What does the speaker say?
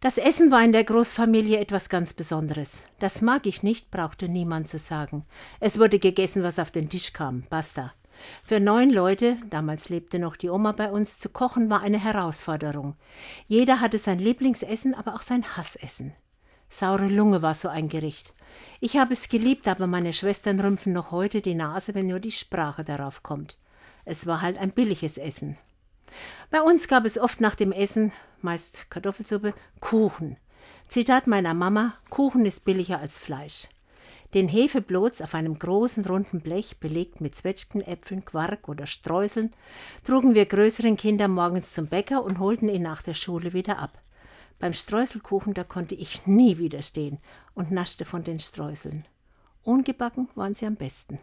Das Essen war in der Großfamilie etwas ganz Besonderes. Das mag ich nicht, brauchte niemand zu sagen. Es wurde gegessen, was auf den Tisch kam. Basta. Für neun Leute, damals lebte noch die Oma bei uns, zu kochen war eine Herausforderung. Jeder hatte sein Lieblingsessen, aber auch sein Hassessen. Saure Lunge war so ein Gericht. Ich habe es geliebt, aber meine Schwestern rümpfen noch heute die Nase, wenn nur die Sprache darauf kommt. Es war halt ein billiges Essen. Bei uns gab es oft nach dem Essen, meist Kartoffelsuppe, Kuchen. Zitat meiner Mama: Kuchen ist billiger als Fleisch. Den Hefeblots auf einem großen runden Blech, belegt mit Zwetschgenäpfeln, Quark oder Streuseln, trugen wir größeren Kinder morgens zum Bäcker und holten ihn nach der Schule wieder ab. Beim Streuselkuchen, da konnte ich nie widerstehen und naschte von den Streuseln. Ungebacken waren sie am besten.